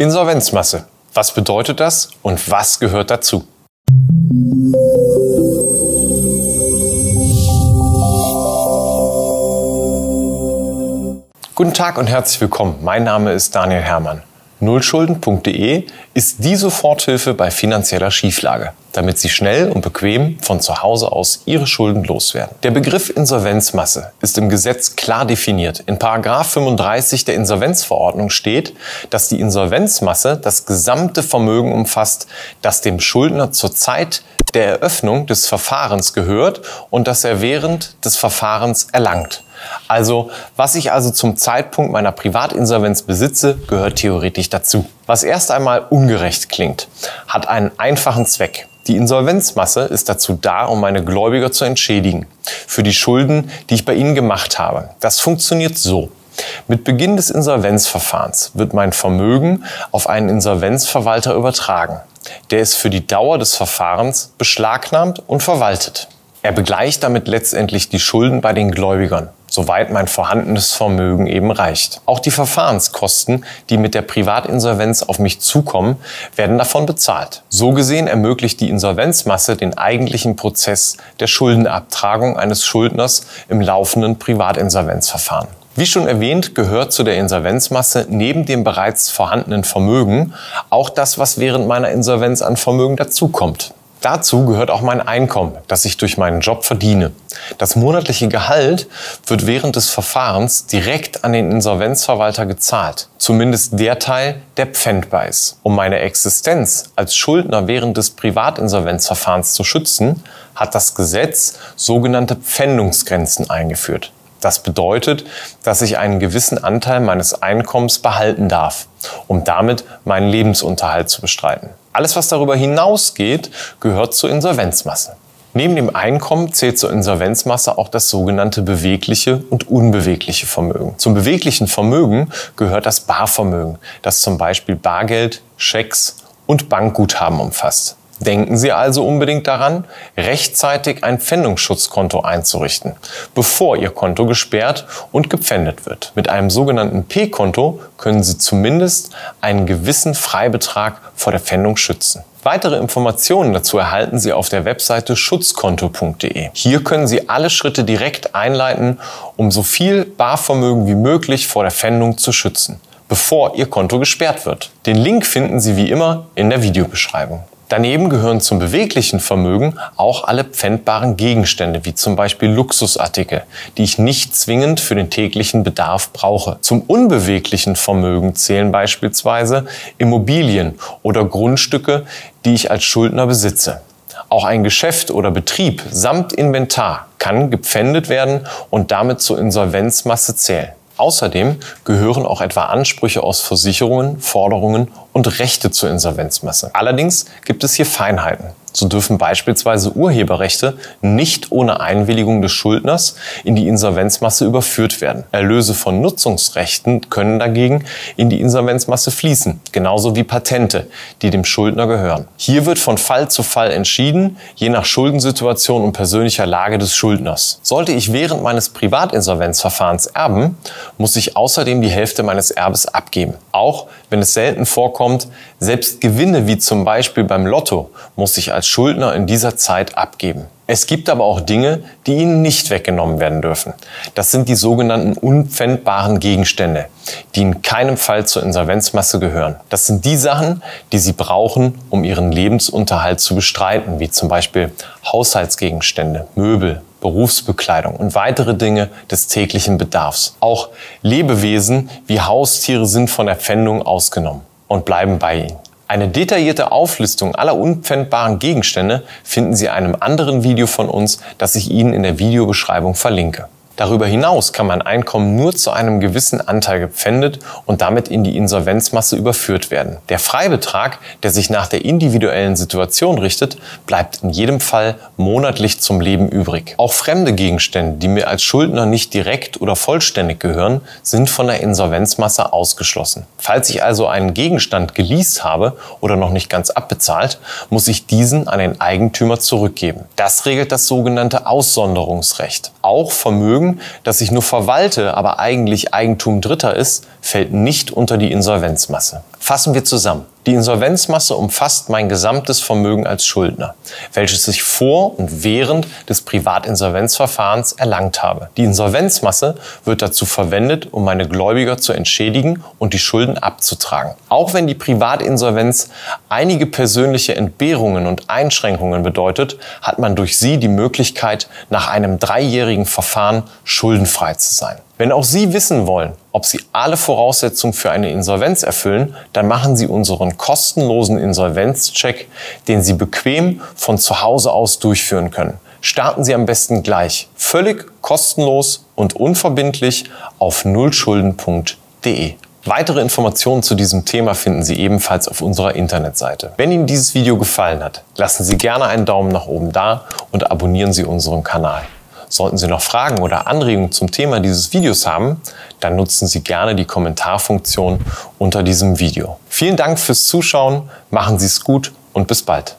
Insolvenzmasse. Was bedeutet das und was gehört dazu? Guten Tag und herzlich willkommen. Mein Name ist Daniel Hermann. Nullschulden.de ist die Soforthilfe bei finanzieller Schieflage, damit Sie schnell und bequem von zu Hause aus Ihre Schulden loswerden. Der Begriff Insolvenzmasse ist im Gesetz klar definiert. In 35 der Insolvenzverordnung steht, dass die Insolvenzmasse das gesamte Vermögen umfasst, das dem Schuldner zur Zeit der Eröffnung des Verfahrens gehört und das er während des Verfahrens erlangt. Also, was ich also zum Zeitpunkt meiner Privatinsolvenz besitze, gehört theoretisch dazu. Was erst einmal ungerecht klingt, hat einen einfachen Zweck. Die Insolvenzmasse ist dazu da, um meine Gläubiger zu entschädigen für die Schulden, die ich bei ihnen gemacht habe. Das funktioniert so. Mit Beginn des Insolvenzverfahrens wird mein Vermögen auf einen Insolvenzverwalter übertragen. Der ist für die Dauer des Verfahrens beschlagnahmt und verwaltet. Er begleicht damit letztendlich die Schulden bei den Gläubigern soweit mein vorhandenes Vermögen eben reicht. Auch die Verfahrenskosten, die mit der Privatinsolvenz auf mich zukommen, werden davon bezahlt. So gesehen ermöglicht die Insolvenzmasse den eigentlichen Prozess der Schuldenabtragung eines Schuldners im laufenden Privatinsolvenzverfahren. Wie schon erwähnt, gehört zu der Insolvenzmasse neben dem bereits vorhandenen Vermögen auch das, was während meiner Insolvenz an Vermögen dazukommt. Dazu gehört auch mein Einkommen, das ich durch meinen Job verdiene. Das monatliche Gehalt wird während des Verfahrens direkt an den Insolvenzverwalter gezahlt. Zumindest der Teil, der pfändbar ist. Um meine Existenz als Schuldner während des Privatinsolvenzverfahrens zu schützen, hat das Gesetz sogenannte Pfändungsgrenzen eingeführt. Das bedeutet, dass ich einen gewissen Anteil meines Einkommens behalten darf, um damit meinen Lebensunterhalt zu bestreiten. Alles, was darüber hinausgeht, gehört zur Insolvenzmasse. Neben dem Einkommen zählt zur Insolvenzmasse auch das sogenannte bewegliche und unbewegliche Vermögen. Zum beweglichen Vermögen gehört das Barvermögen, das zum Beispiel Bargeld, Schecks und Bankguthaben umfasst. Denken Sie also unbedingt daran, rechtzeitig ein Pfändungsschutzkonto einzurichten, bevor Ihr Konto gesperrt und gepfändet wird. Mit einem sogenannten P-Konto können Sie zumindest einen gewissen Freibetrag vor der Pfändung schützen. Weitere Informationen dazu erhalten Sie auf der Webseite schutzkonto.de. Hier können Sie alle Schritte direkt einleiten, um so viel Barvermögen wie möglich vor der Pfändung zu schützen, bevor Ihr Konto gesperrt wird. Den Link finden Sie wie immer in der Videobeschreibung. Daneben gehören zum beweglichen Vermögen auch alle pfändbaren Gegenstände, wie zum Beispiel Luxusartikel, die ich nicht zwingend für den täglichen Bedarf brauche. Zum unbeweglichen Vermögen zählen beispielsweise Immobilien oder Grundstücke, die ich als Schuldner besitze. Auch ein Geschäft oder Betrieb samt Inventar kann gepfändet werden und damit zur Insolvenzmasse zählen. Außerdem gehören auch etwa Ansprüche aus Versicherungen, Forderungen und Rechte zur Insolvenzmasse. Allerdings gibt es hier Feinheiten. So dürfen beispielsweise Urheberrechte nicht ohne Einwilligung des Schuldners in die Insolvenzmasse überführt werden. Erlöse von Nutzungsrechten können dagegen in die Insolvenzmasse fließen, genauso wie Patente, die dem Schuldner gehören. Hier wird von Fall zu Fall entschieden, je nach Schuldensituation und persönlicher Lage des Schuldners. Sollte ich während meines Privatinsolvenzverfahrens erben, muss ich außerdem die Hälfte meines Erbes abgeben. Auch wenn es selten vorkommt, selbst Gewinne wie zum Beispiel beim Lotto muss ich als Schuldner in dieser Zeit abgeben. Es gibt aber auch Dinge, die Ihnen nicht weggenommen werden dürfen. Das sind die sogenannten unpfändbaren Gegenstände, die in keinem Fall zur Insolvenzmasse gehören. Das sind die Sachen, die Sie brauchen, um Ihren Lebensunterhalt zu bestreiten, wie zum Beispiel Haushaltsgegenstände, Möbel, Berufsbekleidung und weitere Dinge des täglichen Bedarfs. Auch Lebewesen wie Haustiere sind von der Pfändung ausgenommen und bleiben bei Ihnen. Eine detaillierte Auflistung aller unpfändbaren Gegenstände finden Sie in einem anderen Video von uns, das ich Ihnen in der Videobeschreibung verlinke. Darüber hinaus kann mein Einkommen nur zu einem gewissen Anteil gepfändet und damit in die Insolvenzmasse überführt werden. Der Freibetrag, der sich nach der individuellen Situation richtet, bleibt in jedem Fall monatlich zum Leben übrig. Auch fremde Gegenstände, die mir als Schuldner nicht direkt oder vollständig gehören, sind von der Insolvenzmasse ausgeschlossen. Falls ich also einen Gegenstand geleast habe oder noch nicht ganz abbezahlt, muss ich diesen an den Eigentümer zurückgeben. Das regelt das sogenannte Aussonderungsrecht. Auch Vermögen Das ich nur verwalte, aber eigentlich Eigentum Dritter ist, fällt nicht unter die Insolvenzmasse. Fassen wir zusammen. Die Insolvenzmasse umfasst mein gesamtes Vermögen als Schuldner, welches ich vor und während des Privatinsolvenzverfahrens erlangt habe. Die Insolvenzmasse wird dazu verwendet, um meine Gläubiger zu entschädigen und die Schulden abzutragen. Auch wenn die Privatinsolvenz einige persönliche Entbehrungen und Einschränkungen bedeutet, hat man durch sie die Möglichkeit, nach einem dreijährigen Verfahren schuldenfrei zu sein. Wenn auch Sie wissen wollen, ob Sie alle Voraussetzungen für eine Insolvenz erfüllen, dann machen Sie unseren kostenlosen Insolvenzcheck, den Sie bequem von zu Hause aus durchführen können. Starten Sie am besten gleich, völlig kostenlos und unverbindlich auf nullschulden.de. Weitere Informationen zu diesem Thema finden Sie ebenfalls auf unserer Internetseite. Wenn Ihnen dieses Video gefallen hat, lassen Sie gerne einen Daumen nach oben da und abonnieren Sie unseren Kanal. Sollten Sie noch Fragen oder Anregungen zum Thema dieses Videos haben, dann nutzen Sie gerne die Kommentarfunktion unter diesem Video. Vielen Dank fürs Zuschauen, machen Sie es gut und bis bald.